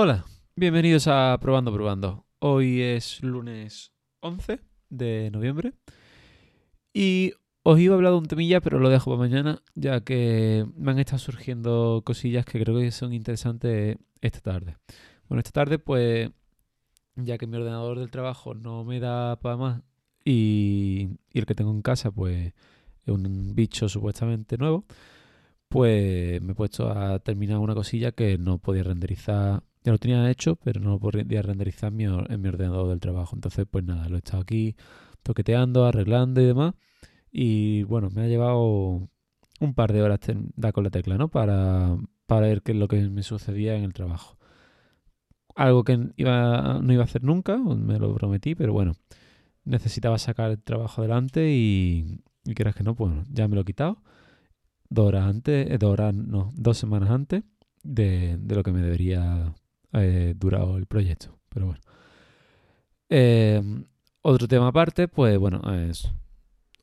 Hola, bienvenidos a Probando Probando. Hoy es lunes 11 de noviembre y os iba a hablar de un temilla, pero lo dejo para mañana, ya que me han estado surgiendo cosillas que creo que son interesantes esta tarde. Bueno, esta tarde, pues, ya que mi ordenador del trabajo no me da para más y, el que tengo en casa, pues, es un bicho supuestamente nuevo, pues me he puesto a terminar una cosilla que no podía renderizar ya lo tenía hecho, pero no lo podía renderizar en mi, en mi ordenador del trabajo. Entonces, pues nada, lo he estado aquí toqueteando, arreglando y demás. Y bueno, me ha llevado un par de horas dar con la tecla, ¿no? Para, para ver qué es lo que me sucedía en el trabajo. Algo que no iba a hacer nunca, me lo prometí, pero bueno, necesitaba sacar el trabajo adelante y, y quieras que no, pues ya me lo he quitado. Dos horas antes, eh, dos horas, no, dos semanas antes de lo que me debería eh, durado el proyecto. Pero bueno. Eh, otro tema aparte, pues bueno, es.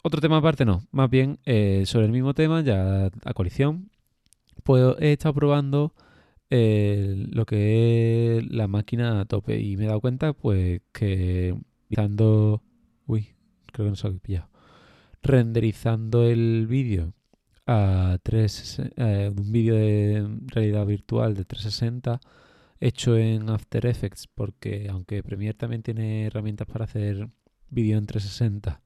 Otro tema aparte no, más bien eh, sobre el mismo tema, ya a coalición, pues he estado probando lo que es la máquina a tope y me he dado cuenta pues que renderizando, uy, creo que pillado, renderizando el vídeo a 3, un vídeo de realidad virtual de 360 hecho en After Effects, porque aunque Premiere también tiene herramientas para hacer vídeo en 360,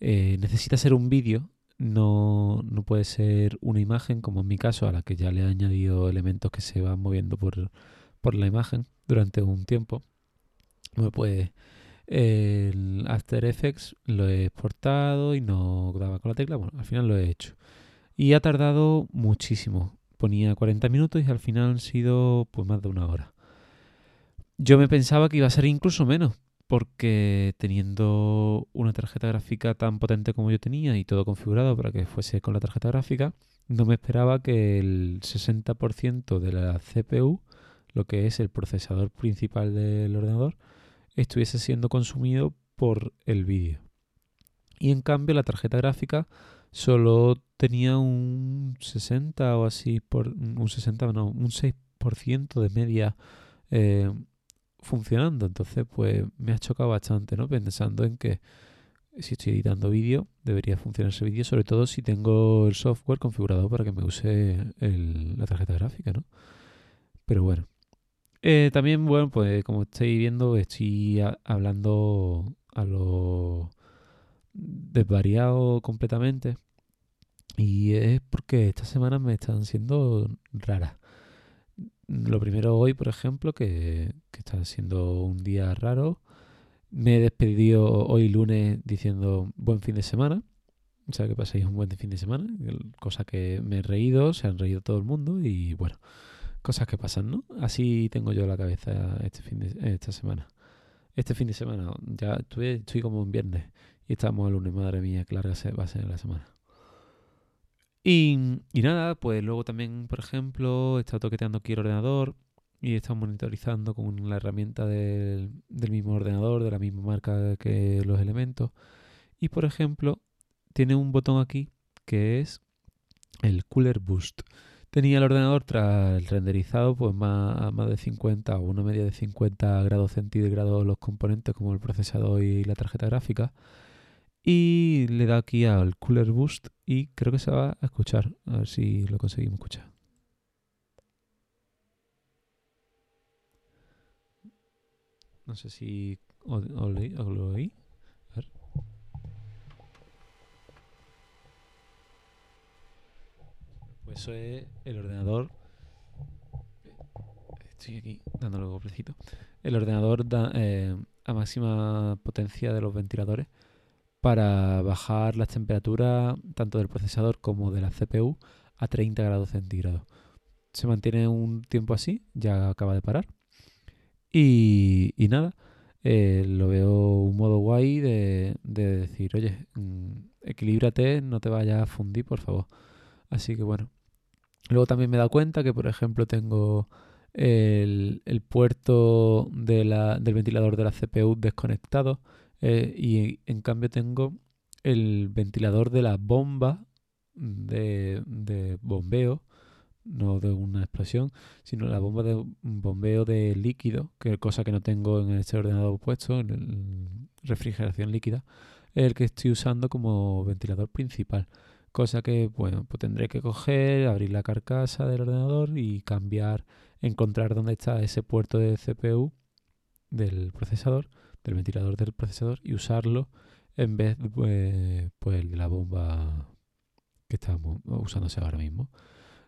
eh, necesita ser un vídeo, no, no, puede ser una imagen, como en mi caso, a la que ya le he añadido elementos que se van moviendo por, por la imagen durante un tiempo. pues el After Effects lo he exportado y no daba con la tecla. Bueno, al final lo he hecho. Y ha tardado muchísimo ponía 40 minutos y al final han sido pues más de una hora. Yo me pensaba que iba a ser incluso menos, porque teniendo una tarjeta gráfica tan potente como yo tenía y todo configurado para que fuese con la tarjeta gráfica, no me esperaba que el 60% de la CPU, lo que es el procesador principal del ordenador, estuviese siendo consumido por el vídeo. Y en cambio la tarjeta gráfica solo tenía un 60 o así, por un 60, no, un 6% de media eh, funcionando. Entonces, pues me ha chocado bastante, ¿no? Pensando en que si estoy editando vídeo, debería funcionar ese vídeo, sobre todo si tengo el software configurado para que me use la tarjeta gráfica, ¿no? Pero bueno. Eh, también, bueno, pues como estáis viendo, estoy hablando a lo desvariado completamente. Y es porque estas semanas me están siendo raras. Lo primero hoy, por ejemplo, que, está siendo un día raro. Me he despedido hoy lunes diciendo buen fin de semana. O sea, que paséis un buen fin de semana. Cosa que me he reído, se han reído todo el mundo y bueno, cosas que pasan, ¿no? Así tengo yo la cabeza este fin de, esta semana. Este fin de semana, ya estoy como un viernes y estamos el lunes, madre mía, larga va a ser la semana. Y, nada, pues luego también, por ejemplo, he estado toqueteando aquí el ordenador y he estado monitorizando con la herramienta del, mismo ordenador, de la misma marca que los elementos. Y por ejemplo, tiene un botón aquí que es el Cooler Boost. Tenía el ordenador tras el renderizado pues más, más de 50 o una media de 50 grados centígrados los componentes como el procesador y la tarjeta gráfica. Y le da aquí al Cooler Boost y creo que se va a escuchar. A ver si lo conseguimos escuchar. No sé si os, lo oí. Eso es el ordenador. Estoy aquí dándole golpecito. El ordenador da, eh, a máxima potencia de los ventiladores para bajar las temperaturas tanto del procesador como de la CPU a 30 grados centígrados. Se mantiene un tiempo así, ya acaba de parar. Y, nada, eh, lo veo un modo guay de, decir, oye, mm, equilíbrate, no te vayas a fundir, por favor. Así que bueno. Luego también me he dado cuenta que, por ejemplo, tengo el, puerto del ventilador de la CPU desconectado eh, y en cambio tengo el ventilador de la bomba de, bombeo no de una explosión, sino la bomba de bombeo de líquido, que es cosa que no tengo en este ordenador puesto, en el refrigeración líquida, el que estoy usando como ventilador principal. Cosa que, bueno, pues tendré que coger, abrir la carcasa del ordenador y cambiar, encontrar dónde está ese puerto de CPU del procesador, del ventilador del procesador y usarlo en vez de pues, pues la bomba que estamos usándose ahora mismo.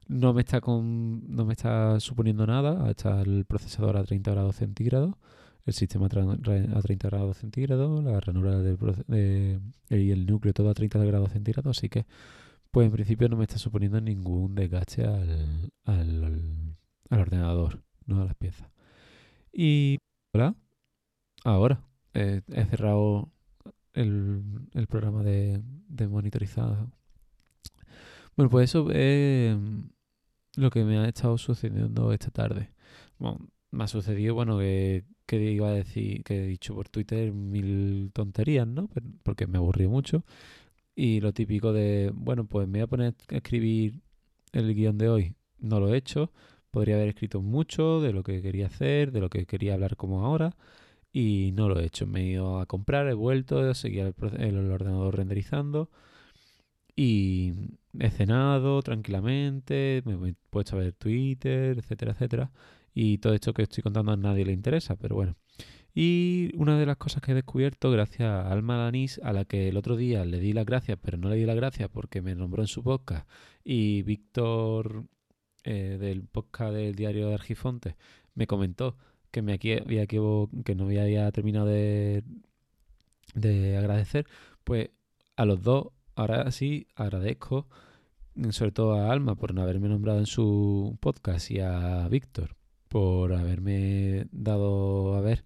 No me está con, no me está suponiendo nada, está el procesador a 30 grados centígrados, el sistema a 30 grados centígrados, la ranura de, y el núcleo todo a 30 grados centígrados, así que pues en principio no me está suponiendo ningún desgaste al, al, ordenador, no a las piezas. Y hola, ahora he cerrado el, el programa de, de monitorizado. Bueno, pues eso es lo que me ha estado sucediendo esta tarde. Bueno, me ha sucedido, bueno, que, que iba a decir, que he dicho por Twitter mil tonterías, ¿no? Porque me aburrió mucho. Y lo típico de, bueno, pues me voy a poner a escribir el guion de hoy. No lo he hecho. Podría haber escrito mucho de lo que quería hacer, de lo que quería hablar como ahora. Y no lo he hecho. Me he ido a comprar, he vuelto, seguía el, el ordenador renderizando. Y he cenado tranquilamente, me he puesto a ver Twitter, etcétera, etcétera. Y todo esto que estoy contando a nadie le interesa, pero bueno. Y una de las cosas que he descubierto gracias a Alma Lanís, a la que el otro día le di las gracias, pero no le di las gracias porque me nombró en su podcast, y Víctor eh, del podcast del diario de Argifonte me comentó que me había que no había terminado de, de agradecer, pues a los dos ahora sí agradezco sobre todo a Alma por no haberme nombrado en su podcast y a Víctor por haberme dado a ver,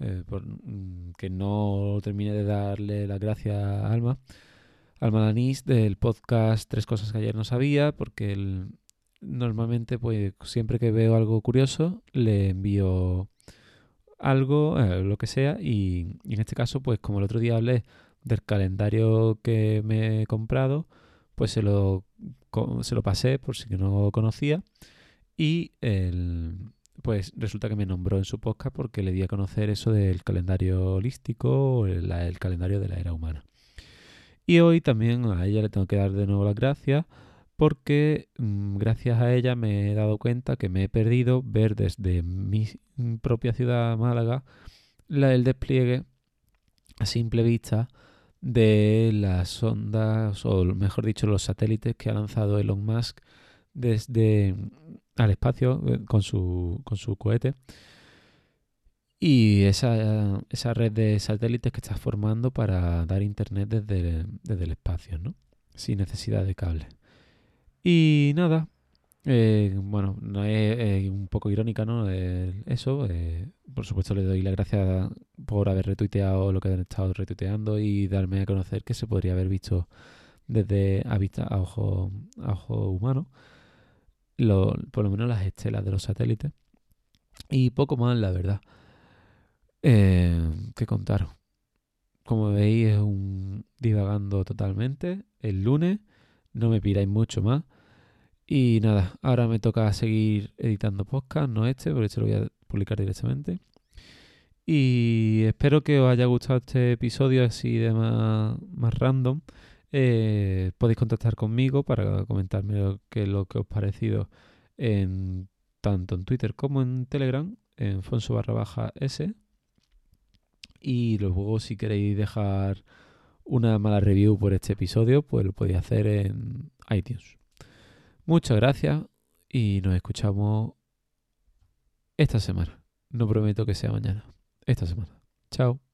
eh, por, mm, que no terminé de darle las gracias a Alma. Alma Danís del podcast Tres Cosas que ayer no sabía, porque él, normalmente pues siempre que veo algo curioso le envío algo, eh, lo que sea, y, y, en este caso pues como el otro día hablé del calendario que me he comprado, pues se lo, se lo pasé por si no lo conocía y el, pues resulta que me nombró en su podcast porque le di a conocer eso del calendario holístico, el, el calendario de la era humana. Y hoy también a ella le tengo que dar de nuevo las gracias porque mm, gracias a ella me he dado cuenta que me he perdido ver desde mi propia ciudad Málaga la, el despliegue a simple vista de las ondas, o mejor dicho, los satélites que ha lanzado Elon Musk desde al espacio eh, con su, con su cohete. Y esa, esa red de satélites que está formando para dar internet desde, desde el espacio, ¿no? Sin necesidad de cable. Y nada, eh, bueno, no es, un poco irónica, ¿no? eso. Eh, por supuesto, le doy las gracias por haber retuiteado lo que han estado retuiteando y darme a conocer que se podría haber visto desde a vista a ojo, a ojo humano, por lo menos las estelas de los satélites. Y poco más, la verdad. Eh, que contaros. Como veis, es un divagando totalmente. El lunes, no me pidáis mucho más. Y nada, ahora me toca seguir editando podcast, no este, porque este lo voy a publicar directamente. Y espero que os haya gustado este episodio así de más, más random. Eh, podéis contactar conmigo para comentarme lo que, lo que os parecido tanto en Twitter como en Telegram, en Fonso barra baja S. Y luego si queréis dejar una mala review por este episodio, pues lo podéis hacer en iTunes. Muchas gracias y nos escuchamos esta semana. No prometo que sea mañana. Esta semana. Chao.